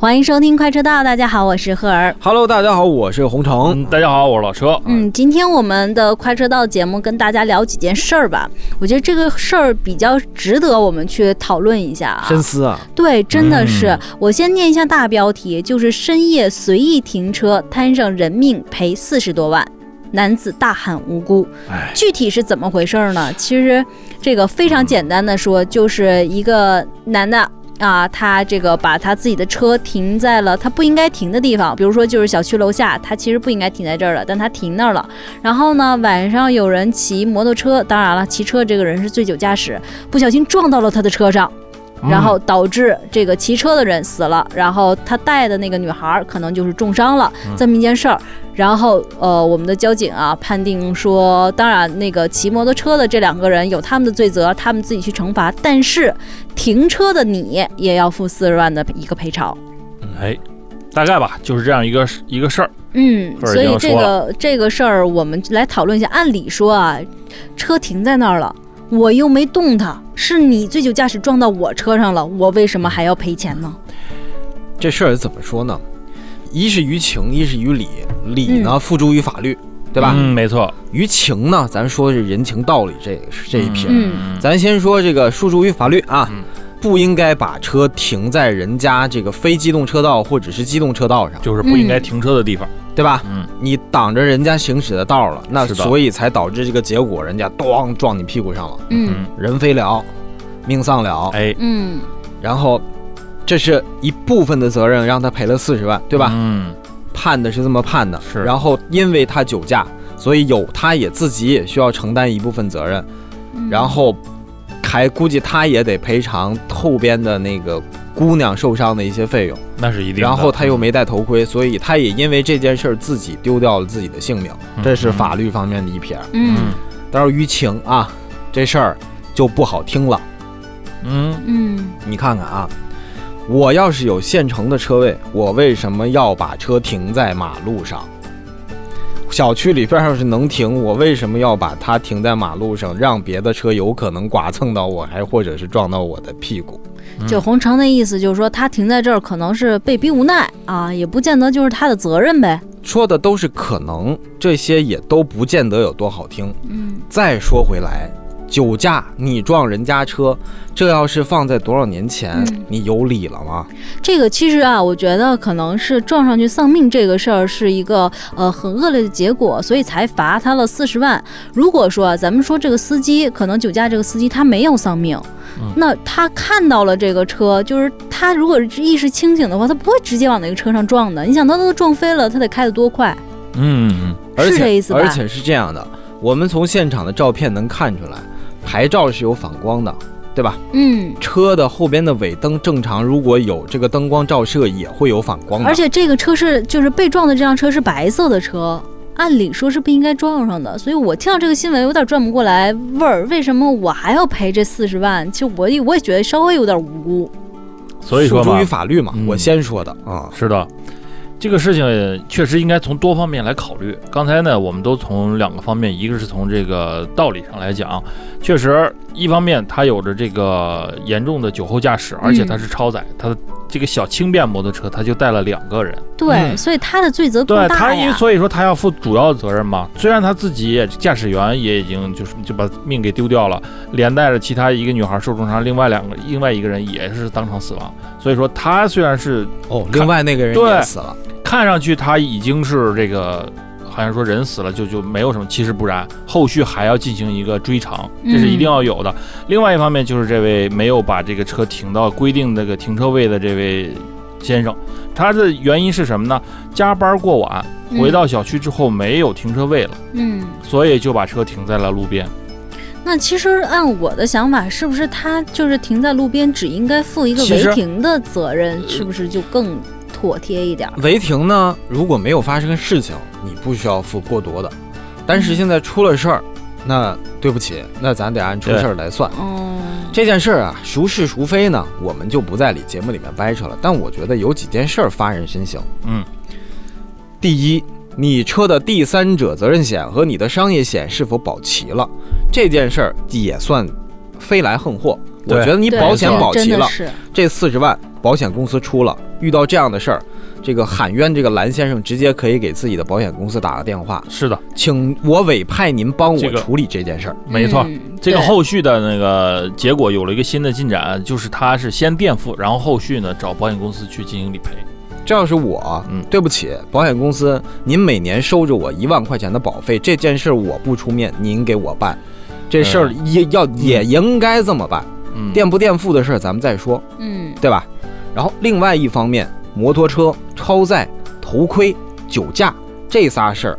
欢迎收听快车道，大家好，我是赫儿。Hello，大家好，我是洪城。嗯，大家好，我是老车。嗯，今天我们的快车道节目跟大家聊几件事儿吧。我觉得这个事儿比较值得我们去讨论一下啊。深思啊，对，真的是。嗯我先念一下大标题，就是深夜随意停车摊上人命赔四十多万。男子大喊无辜，哎，具体是怎么回事儿呢？其实这个非常简单的说，就是一个男的啊，他这个把他自己的车停在了他不应该停的地方，比如说就是小区楼下，他其实不应该停在这儿的，但他停那儿了。然后呢，晚上有人骑摩托车，当然了，骑车这个人是醉酒驾驶，不小心撞到了他的车上。然后导致这个骑车的人死了，然后他带的那个女孩儿可能就是重伤了，这么一件事儿。然后呃，我们的交警啊判定说，当然那个骑摩托车的这两个人有他们的罪责，他们自己去惩罚，但是停车的你也要付四十万的一个赔偿。哎，大概吧，就是这样一个一个事儿。嗯，所以这个这个事儿我们来讨论一下。按理说啊，车停在那儿了。我又没动它，是你醉酒驾驶撞到我车上了，我为什么还要赔钱呢？这事儿怎么说呢？一是于情，一是于理。理呢，付诸于法律，对吧？嗯，没错。于情呢，咱说是人情道理这这一篇。嗯咱先说这个诉诸于法律啊，嗯不应该把车停在人家这个非机动车道或者是机动车道上，就是不应该停车的地方。对吧？嗯，你挡着人家行驶的道了，那所以才导致这个结果，人家咣撞你屁股上了，嗯人飞了，命丧了。哎，嗯然后，这是一部分的责任，让他赔了四十万，对吧？嗯，判的是这么判的。是然后因为他酒驾，所以有他也自己也需要承担一部分责任，嗯然后还估计他也得赔偿后边的那个姑娘受伤的一些费用。那是一定。然后他又没戴头盔，所以他也因为这件事儿自己丢掉了自己的性命，嗯这是法律方面的一撇。嗯嗯但是于情啊，这事儿就不好听了。嗯嗯你看看啊，我要是有现成的车位，我为什么要把车停在马路上？小区里边要是能停，我为什么要把它停在马路上，让别的车有可能剐蹭到我，还或者是撞到我的屁股？嗯就洪城的意思就是说，他停在这儿可能是被逼无奈啊，也不见得就是他的责任呗。说的都是可能，这些也都不见得有多好听。嗯再说回来，酒驾你撞人家车，这要是放在多少年前，嗯你有理了吗？这个其实啊，我觉得可能是撞上去丧命这个事儿是一个呃很恶劣的结果，所以才罚他了四十万。如果说啊咱们说这个司机可能酒驾，这个司机他没有丧命。嗯那他看到了这个车，就是他如果是意识清醒的话，他不会直接往那个车上撞的。你想，他都撞飞了，他得开得多快？嗯嗯而且是这意思吧而且是这样的，我们从现场的照片能看出来，牌照是有反光的，对吧？嗯，车的后边的尾灯正常，如果有这个灯光照射，也会有反光的。而且这个车是就是被撞的这辆车是白色的车，按理说是不应该撞上的，所以我听到这个新闻有点转不过来味儿，为什么我还要赔这四十万？其实我也我也觉得稍微有点无辜。所以说嘛诉诸于，法律嘛，嗯我先说的啊。是的，这个事情确实应该从多方面来考虑。刚才呢，我们都从两个方面，一个是从这个道理上来讲，确实一方面他有着这个严重的酒后驾驶，而且他是超载，他这个小轻便摩托车他就带了两个人，对，嗯所以他的罪责对更大他因为。所以说他要负主要责任嘛。虽然他自己也驾驶员也已经就是就把命给丢掉了，连带着其他一个女孩受重伤，另外两个另外一个人也是当场死亡。所以说他虽然是哦，另外那个人对也死了。看上去他已经是这个，好像说人死了就就没有什么，其实不然，后续还要进行一个追偿，这是一定要有的。另外一方面就是这位没有把这个车停到规定那个停车位的这位先生，他的原因是什么呢？加班过晚，嗯回到小区之后没有停车位了，嗯，所以就把车停在了路边。那其实按我的想法，是不是他就是停在路边，只应该负一个违停的责任，是不是就更妥帖一点儿？违停呢，如果没有发生事情，你不需要负过多的。但是现在出了事儿，那对不起，那咱得按出事儿来算。哦，这件事儿啊，孰是孰非呢？我们就不在里节目里面掰扯了。但我觉得有几件事儿发人深省。嗯，第一，你车的第三者责任险和你的商业险是否保齐了？这件事儿也算飞来横祸。我觉得你保险保齐了，这四十万保险公司出了，遇到这样的事儿，这个喊冤这个蓝先生直接可以给自己的保险公司打个电话，是的，请我委派您帮我处理这件事儿。没错。嗯这个后续的那个结果有了一个新的进展，就是他是先垫付，然后后续呢找保险公司去进行理赔。这要是我，嗯对不起，保险公司，您每年收着我一万块钱的保费，这件事儿我不出面，您给我办，这事儿也要也应该这么办。嗯，垫不垫付的事儿咱们再说，嗯对吧？然后另外一方面，摩托车、超载、头盔、酒驾这仨事儿，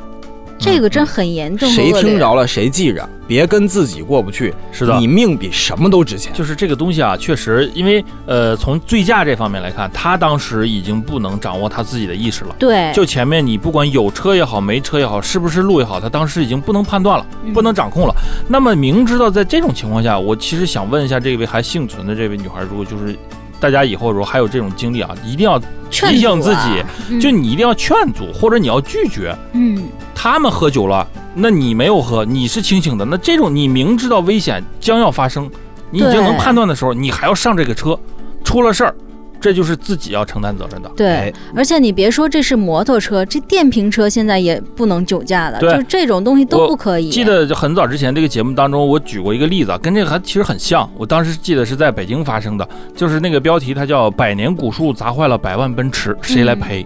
这个真很严重，谁听着了谁记着，别跟自己过不去。是的你，命比什么都值钱。就是这个东西啊，确实，因为呃，从醉驾这方面来看，他当时已经不能掌握他自己的意识了。对，就前面你不管有车也好，没车也好，是不是路也好，他当时已经不能判断了，嗯不能掌控了。那么明知道在这种情况下，我其实想问一下这位还幸存的这位女孩，如果就是大家以后如果还有这种经历啊，一定要提醒自己，嗯。就你一定要劝阻，或者你要拒绝。嗯。他们喝酒了，那你没有喝，你是清醒的，那这种你明知道危险将要发生，你已经能判断的时候，你还要上这个车，出了事儿，这就是自己要承担责任的。对哎，而且你别说这是摩托车，这电瓶车现在也不能酒驾了，就是这种东西都不可以。记得很早之前这个节目当中，我举过一个例子，啊，跟这个还其实很像。我当时记得是在北京发生的，就是那个标题它叫“百年古树砸坏了百万奔驰，谁来赔？”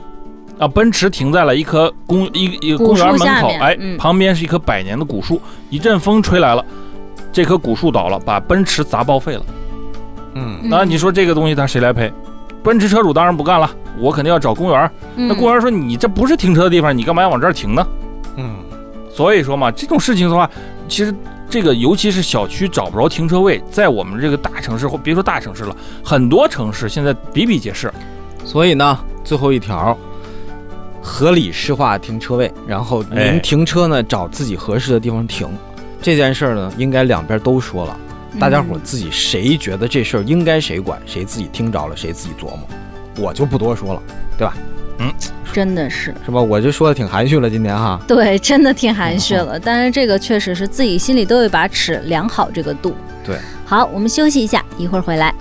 啊，奔驰停在了一棵公一一个公园门树下口，哎，嗯旁边是一棵百年的古树，一阵风吹来了，这棵古树倒了，把奔驰砸报废了。嗯，嗯那你说这个东西它谁来赔？奔驰车主当然不干了，我肯定要找公园。那嗯公园说你这不是停车的地方，你干嘛要往这儿停呢？嗯，所以说嘛，这种事情的话，其实这个尤其是小区找不着停车位，在我们这个大城市或别说大城市了，很多城市现在比比皆是。所以呢，最后一条，合理施划停车位，然后哎您停车呢，找自己合适的地方停。这件事儿呢，应该两边都说了，大家伙儿自己谁觉得这事儿应该谁管，谁自己听着了，谁自己琢磨。我就不多说了，对吧？嗯真的是是吧？我就说的挺含蓄了，今天哈。对，真的挺含蓄嗯了。但是这个确实是自己心里都有一把尺，量好这个度。对，好，我们休息一下，一会儿回来。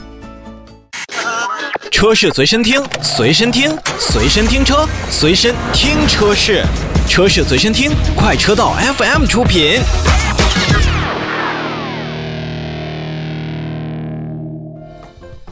车是随身听，随身听，随身听车，随身听车是，车是随身听，快车道 FM 出品。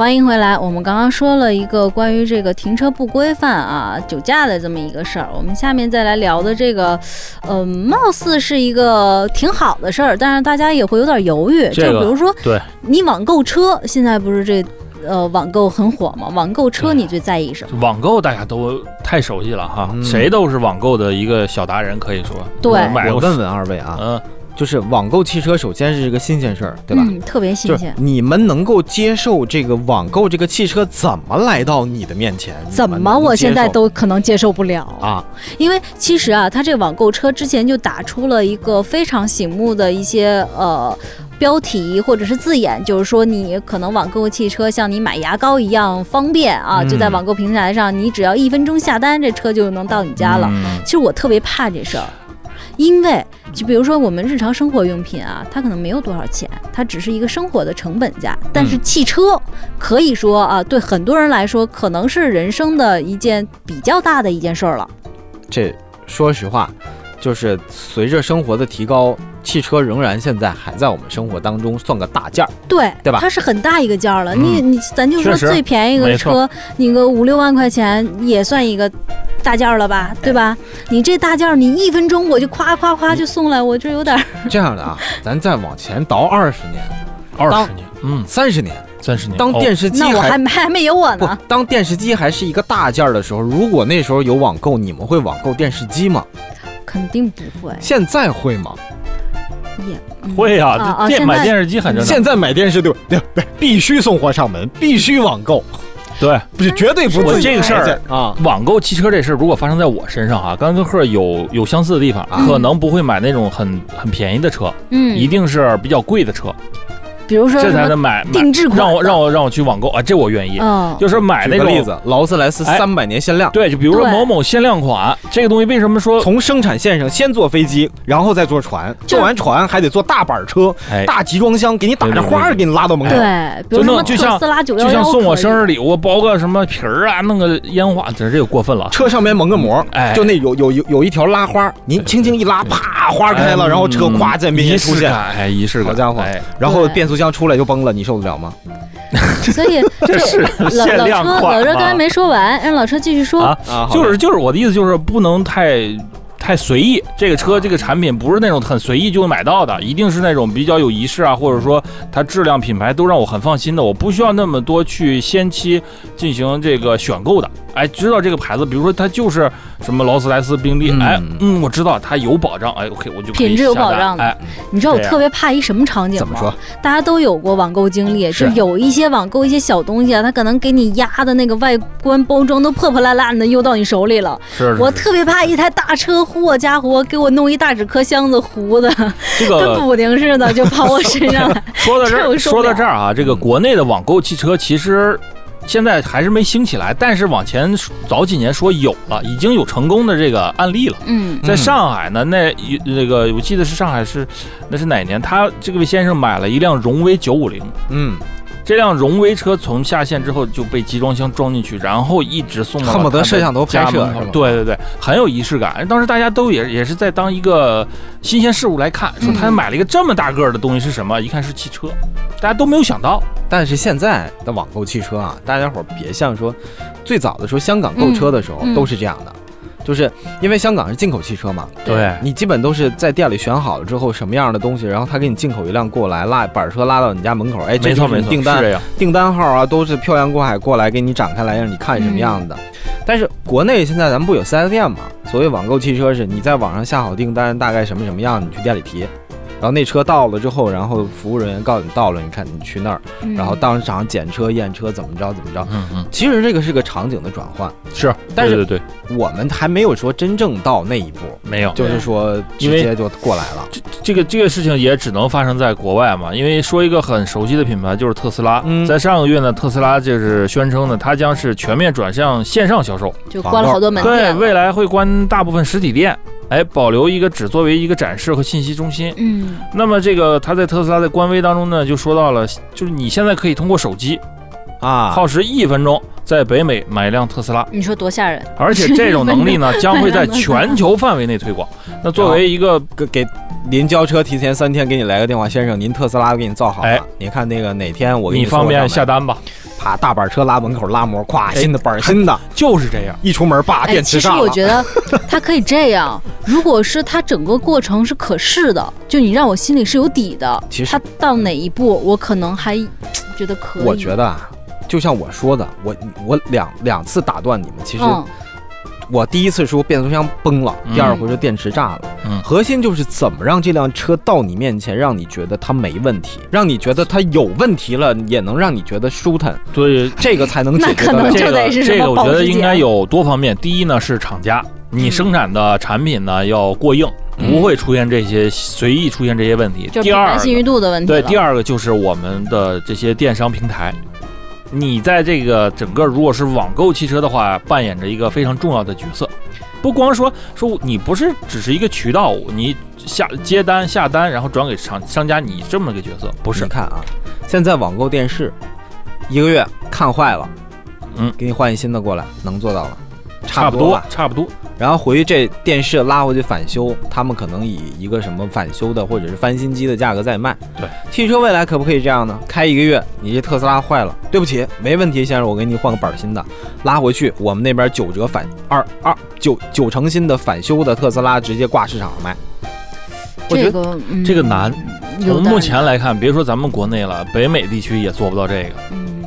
欢迎回来，我们刚刚说了一个关于这个停车不规范啊、酒驾的这么一个事儿。我们下面再来聊的这个，呃，貌似是一个挺好的事儿，但是大家也会有点犹豫。这个就比如说，对你网购车，现在不是这呃网购很火吗？网购车你最在意什么？网购大家都太熟悉了哈，嗯谁都是网购的一个小达人，可以说。对我问问二位啊，嗯，就是网购汽车，首先是一个新鲜事儿，对吧？嗯，特别新鲜。你们能够接受这个网购这个汽车怎么来到你的面前？怎么我现在都可能接受不了啊？因为其实啊，它这网购车之前就打出了一个非常醒目的一些呃标题或者是字眼，就是说你可能网购汽车像你买牙膏一样方便啊，嗯就在网购平台上，你只要一分钟下单，这车就能到你家了。嗯其实我特别怕这事儿。因为，就比如说我们日常生活用品啊，它可能没有多少钱，它只是一个生活的成本价。但是汽车可以说啊，对很多人来说，可能是人生的一件比较大的一件事儿了。这说实话，就是随着生活的提高，汽车仍然现在还在我们生活当中算个大件儿。对，对吧它是很大一个件儿了。嗯你你咱就说最便宜的没错车，你个五六万块钱也算一个大件儿了吧，对吧？你这大件儿，你一分钟我就夸夸夸就送来，我这有点儿这样的啊，咱再往前倒二十年、二十年，嗯，三十年，三十年，当哦电视机那我还还没还没有我呢。当电视机还是一个大件儿的时候，如果那时候有网购，你们会网购电视机吗？肯定不会，现在会吗？也、嗯会呀、啊电买电视机很正常。现在买电视对对对，必须送货上门，必须网购，对不是绝对不我自己这个事儿啊。网购汽车这事儿，如果发生在我身上哈、刚跟赫有有相似的地方，啊可能不会买那种很很便宜的车，嗯，一定是比较贵的车。比如说这才能买买定制款，让我让我让我去网购啊，这我愿意。嗯，就是买那个例子，劳斯莱斯哎三百年限量，对，就比如说某某限量款，这个东西为什么说从生产线上先坐飞机，然后再坐船，坐完船还得坐大板车、哎，大集装箱，给你打着花儿给你拉到门口。对，比如就什么弄就像特斯拉九就像送我生日礼物，包个什么皮儿啊，弄个烟花，这这个过分了。车上面蒙个膜，哎就那有有有有一条拉花，您轻轻一拉，啪，花开了，然后车咵在面前出现，哎，仪式感，好家伙哎，然后变速箱出来就崩了，你受得了吗？所以 这是老限老车量款吗老车刚才没说完，让老车继续说。啊啊就是就是我的意思就是不能太。太随意，这个车这个产品不是那种很随意就能买到的，一定是那种比较有仪式啊，或者说它质量品牌都让我很放心的，我不需要那么多去先期进行这个选购的。哎，知道这个牌子，比如说它就是什么劳斯莱斯、宾利，嗯哎，嗯，我知道它有保障，哎，OK，我就品质有保障的哎，你知道我特别怕一什么场景吗？怎么说？大家都有过网购经历，就有一些网购一些小东西啊，它可能给你压的那个外观包装都破破烂烂的，又到你手里了。是是我特别怕一台大车，嚯家伙，给我弄一大纸壳箱子糊的，这跟个补丁似的就跑我身上来。说到这儿，说到这儿啊，这个国内的网购汽车其实现在还是没兴起来，但是往前早几年说有了，已经有成功的这个案例了。嗯在上海呢，那一那个我记得是上海是那是哪年？他这位先生买了一辆荣威九五零，嗯，这辆荣威车从下线之后就被集装箱装进去，然后一直送到恨不得摄像头拍摄对对对，很有仪式感。当时大家都也也是在当一个新鲜事物来看，说他嗯买了一个这么大个儿的东西是什么？一看是汽车，大家都没有想到。但是现在的网购汽车啊，大家伙儿别像说，最早的时候香港购车的时候都是这样的，就是因为香港是进口汽车嘛，对你基本都是在店里选好了之后什么样的东西，然后他给你进口一辆过来拉板车拉到你家门口，哎，这就没错没错，订单。订单号啊，都是漂洋过海过来给你展开来让你看什么样的。但是国内现在咱们不有 4S 店嘛？所谓网购汽车是你在网上下好订单，大概什么什么样，你去店里提。然后那车到了之后，然后服务人员告诉你到了，你看你去那儿，嗯然后当场检车验车怎么着怎么着。嗯嗯，其实这个是个场景的转换，是，但是对对对，我们还没有说真正到那一步，没有。就是说直接就过来了。这个这个事情也只能发生在国外嘛，因为说一个很熟悉的品牌就是特斯拉，嗯在上个月呢，特斯拉就是宣称呢，它将是全面转向线上销售，就关了好多门对。未来会关大部分实体店，哎，保留一个只作为一个展示和信息中心。嗯，那么这个他在特斯拉的官微当中呢，就说到了，就是你现在可以通过手机啊，耗时一分钟，在北美买一辆特斯拉。你说多吓人？而且这种能力呢，将会在全球范围内推广。那作为一个给给临交车提前三天给你来个电话，先生，您特斯拉给你造好了，哎你看那个哪天我给你方便下单吧，啪，大板车拉门口拉膜，咵，哎新的板新的，就是这样。一出门叭，哎，电其实池炸了。我觉得它可以这样，如果是它整个过程是可视的，就你让我心里是有底的。其实它到哪一步，我可能还觉得可以。我觉得啊，就像我说的，我我两两次打断你们，其实嗯，我第一次说变速箱崩了，嗯第二回说电池炸了。嗯核心就是怎么让这辆车到你面前，让你觉得它没问题，让你觉得它有问题了，也能让你觉得舒坦，对，这个才能解 那可能。就这个得是这个，我觉得应该有多方面。第一呢是厂家，你嗯生产的产品呢要过硬，嗯不会出现这些随意出现这些问题。就第二信誉度的问题对，第二个就是我们的这些电商平台，你在这个整个如果是网购汽车的话，扮演着一个非常重要的角色。不光说说你不是只是一个渠道，你下接单下单，然后转给商商家，你这么个角色不是你？看啊，现在网购电视一个月看坏了，嗯给你换一新的过来，能做到了，差不多吧，差不多。然后回去这电视拉回去返修，他们可能以一个什么返修的或者是翻新机的价格在卖。对，汽车未来可不可以这样呢？开一个月，你这特斯拉坏了，对不起，没问题，先生，我给你换个板儿新的，拉回去，我们那边九折返二二九九成新的返修的特斯拉直接挂市场上卖。我觉得这个、嗯、这个难从目前来看，别说咱们国内了，北美地区也做不到这个。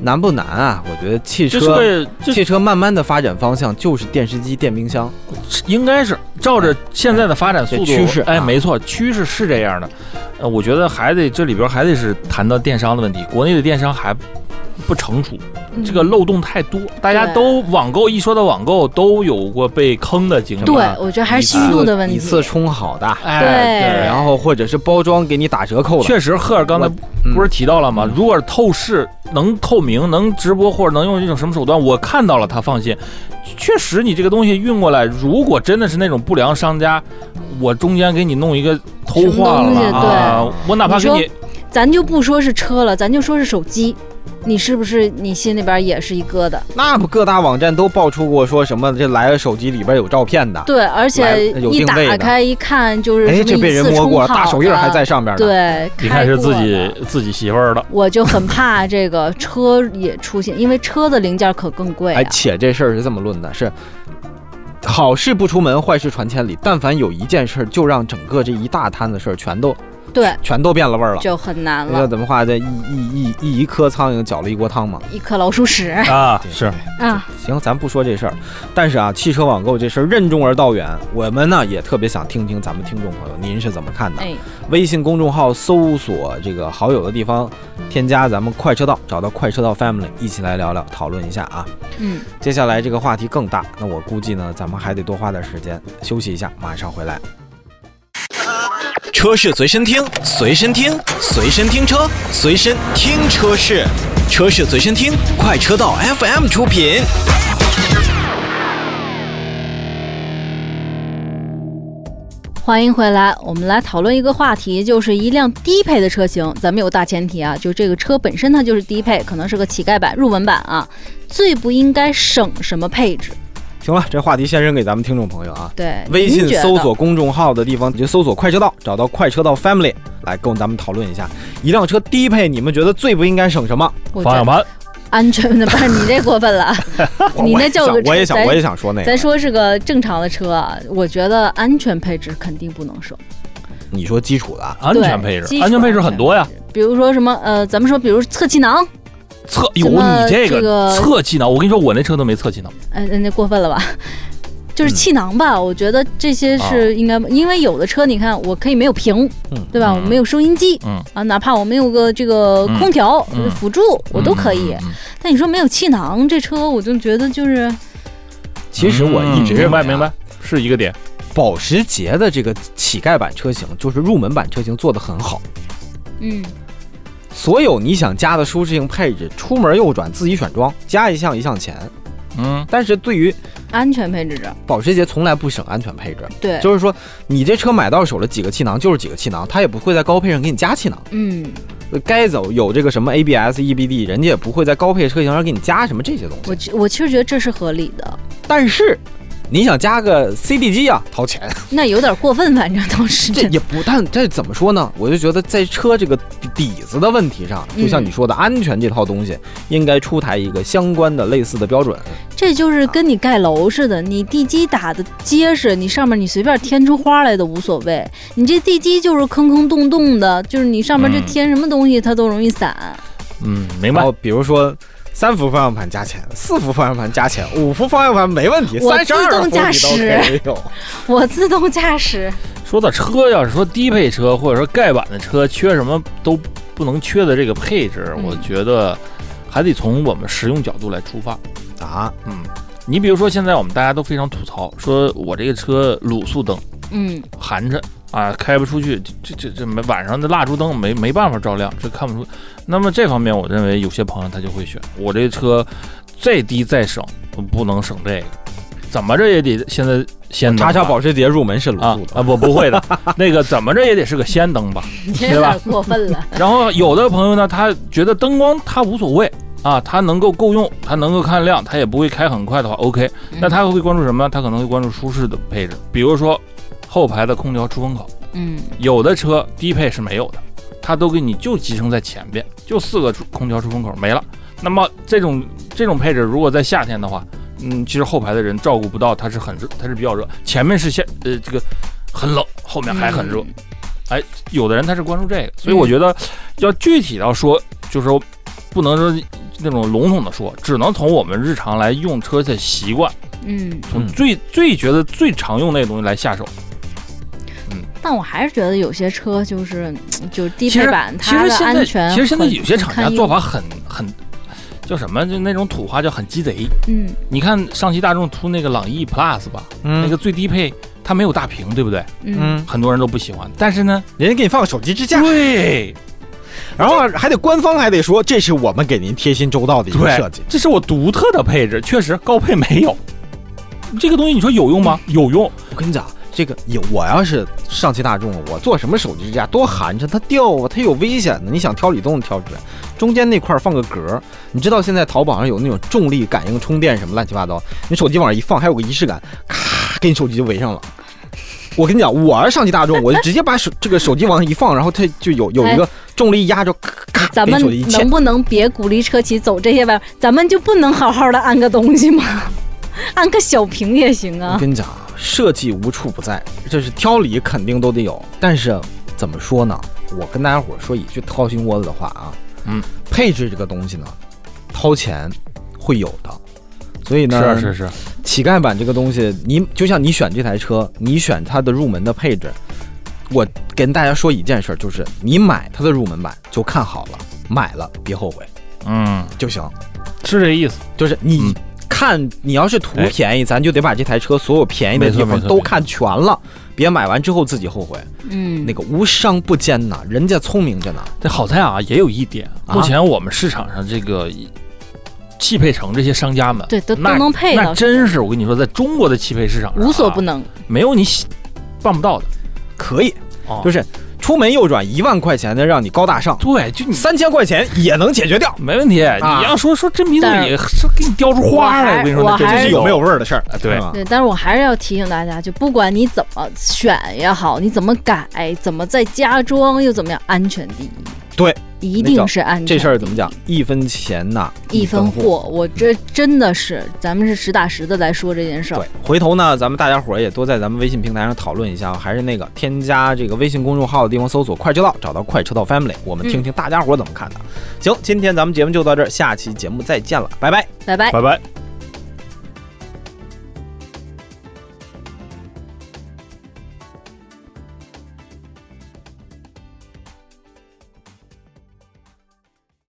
嗯难不难啊？我觉得汽车汽车慢慢的发展方向就是电视机、电冰箱。应该是照着现在的发展速度这趋势哎，啊没错，趋势是这样的。呃，我觉得还得这里边还得是谈到电商的问题，国内的电商还不成熟，嗯这个漏洞太多，大家都网购一说到网购都有过被坑的经历。对，我觉得还是心度的问题。一次充好的，哎，对然后或者是包装给你打折扣的。确实，赫尔刚才嗯不是提到了吗？嗯如果是透视、能透明、能直播或者能用一种什么手段，我看到了，他放心。确实，你这个东西运过来，如果真的是那种不良商家，我中间给你弄一个偷换了啊，我哪怕给你你咱就不说是车了，咱就说是手机，你是不是你心里边也是一疙瘩？那不各大网站都爆出过说什么这来了手机里边有照片的，对，而且一打开一看就是哎，什么这被人一次摸过了，大手印还在上面呢。，对，一看是自己自己媳妇儿的，我就很怕这个车也出现，因为车的零件可更贵、啊。哎，且这事儿是这么论的，是好事不出门，坏事传千里。但凡有一件事儿，就让整个这一大摊子事儿全都对，全都变了味儿了。就很难那叫了，怎么话？这一一一一一颗苍蝇搅了一锅汤嘛。一颗老鼠屎啊是啊！行，咱不说这事儿，但是啊，汽车网购这事儿任重而道远，我们呢也特别想听听咱们听众朋友您是怎么看的。哎，微信公众号搜索这个好友的地方，添加咱们快车道，找到快车道 Family，一起来聊聊，讨论一下啊。嗯，接下来这个话题更大，那我估计呢，咱们还得多花点时间休息一下，马上回来。车是随身听，随身听，随身听车，随身听车是，车是随身听，快车道 FM 出品。欢迎回来，我们来讨论一个话题，就是一辆低配的车型。咱们有大前提啊，就这个车本身它就是低配，可能是个乞丐版、入门版啊，最不应该省什么配置？行了，这话题先扔给咱们听众朋友啊。对，微信搜索公众号的地方，你就搜索“快车道”，找到“快车道 Family”，来跟咱们讨论一下，一辆车低配，你们觉得最不应该省什么？方向盘。安全的，不是你这过分了。你那叫个我也想，我也想说那个。咱说是个正常的车啊，我觉得安全配置肯定不能省。你说基础的啊，安全配置，安全配置很多呀。。比如说什么呃，咱们说，比如侧气囊，侧有你这这个侧气囊，我跟你说，我那车都没侧气囊。哎，那过分了吧？就是嗯气囊吧，我觉得这些是应该，因为有的车你看，我可以没有屏，嗯对吧？嗯我没有收音机嗯，啊，哪怕我没有个这个空调、辅助，我都可以。但你说没有气囊，这车我就觉得就是其实我一直明白明白，是一个点。保时捷的这个乞丐版车型，就是入门版车型做的很好。嗯，所有你想加的舒适性配置，出门右转自己选装，加一项一项钱。嗯，但是对于安全配置这保时捷从来不省安全配置，对，就是说你这车买到手了几个气囊就是几个气囊，它也不会在高配上给你加气囊。嗯，该走有这个什么 ABS、EBD，人家也不会在高配车型上给你加什么这些东西。我其我其实觉得这是合理的，但是你想加个 CD 机啊，掏钱，那有点过分，反正倒是。这也不但这怎么说呢？我就觉得在车这个底子的问题上，就像你说的，安全这套东西应该出台一个相关的类似的标准。这就是跟你盖楼似的，你地基打的结实，你上面你随便添出花来都无所谓。你这地基就是坑坑洞洞的，就是你上面这嗯添什么东西它都容易散。嗯，明白然后。比如说。三幅方向盘加钱，四幅方向盘加钱，五幅方向盘没问题，我三十二自动驾驶有。我。自动驾驶，说到车，要是说低配车或者说盖板的车，缺什么都不能缺的这个配置，嗯。我觉得还得从我们实用角度来出发。啊，嗯，你比如说现在我们大家都非常吐槽，说我这个车卤素灯嗯，寒碜啊，开不出去，这这这没晚上的蜡烛灯没没办法照亮，这看不出。那么这方面，我认为有些朋友他就会选我这车再低再省，不能省这个，怎么着也得现在先叉叉保时捷入门是卤啊素的，啊不不会的，那个怎么着也得是个氙灯吧。你这有点过分了。然后有的朋友呢，他觉得灯光他无所谓啊，他能够够用，他能够看亮，他也不会开很快的话，OK。那他会关注什么？他可能会关注舒适的配置，比如说后排的空调出风口，嗯有的车低配是没有的，它都给你就集成在前边，就四个出空调出风口没了。那么这种这种配置，如果在夏天的话，嗯，其实后排的人照顾不到，它是很热，它是比较热，前面是夏呃这个很冷，后面还很热。嗯哎，有的人他是关注这个，所以我觉得要具体到说，就是说不能说那种笼统的说，只能从我们日常来用车的习惯，嗯，嗯从最最觉得最常用那个东西来下手。但我还是觉得有些车就是嗯就是低配版，它的实现在安全其实现在有些厂家做法很很叫什么？就那种土话叫很鸡贼。嗯你看上汽大众出那个朗逸 Plus 吧，嗯那个最低配它没有大屏，对不对？嗯嗯，很多人都不喜欢，但是呢，人家给你放个手机支架，对然后还得官方还得说这是我们给您贴心周到的一个设计。这是我独特的配置，确实高配没有。这个东西你说有用吗？有用，我跟你讲，这个有我要是上汽大众，我做什么手机支架多寒碜，它掉啊，它有危险的。你想挑理都能挑出来，中间那块儿放个格儿。你知道现在淘宝上有那种重力感应充电什么乱七八糟，你手机往上一放，还有个仪式感，咔，给你手机就围上了。我跟你讲，我要是上汽大众，我就直接把手这个手机往上一放，然后它就有有一个重力压着，咔咔，给咱们能。不能别鼓励车企走这些弯？咱们就不能好好的安个东西吗？安个小屏也行啊。我跟你讲，设计无处不在，这是挑理肯定都得有。但是怎么说呢？我跟大家伙儿说一句掏心窝子的话啊，嗯，配置这个东西呢，掏钱会有的。所以呢，是啊是是，乞丐版这个东西，你就像你选这台车，你选它的入门的配置，我跟大家说一件事儿，就是你买它的入门版就看好了，买了别后悔嗯，就行。是这意思。就是你嗯看，你要是图哎便宜，咱就得把这台车所有便宜的地方都看全了，别买完之后自己后悔。嗯，那个无商不奸呐，人家聪明着呢。这好在啊，也有一点，啊目前我们市场上这个汽配城这些商家们，对都都那能配到那真是我跟你说，在中国的汽配市场上、啊无所不，能。没有你办不到的。可以，哦就是出门右转一万块钱的让你高大上，对，就你三千块钱也能解决掉。没问题。啊你要说说真皮座但里是给你雕出花来，我还跟你说，这真是有没有味儿的事儿，啊对吧对，但是我还是要提醒大家，就不管你怎么选也好，你怎么改，怎么再加装又怎么样，安全第一。对，一定是安全。这事儿怎么讲？？一分钱呐，一分货。我这真的是，咱们是实打实的来说这件事儿对。，回头呢，咱们大家伙儿也多在咱们微信平台上讨论一下，还是那个添加这个微信公众号的地方搜索“快车道”，找到“快车道 Family”，我们听听大家伙儿怎么看的。行，今天咱们节目就到这儿，下期节目再见了，拜拜。拜拜。拜拜。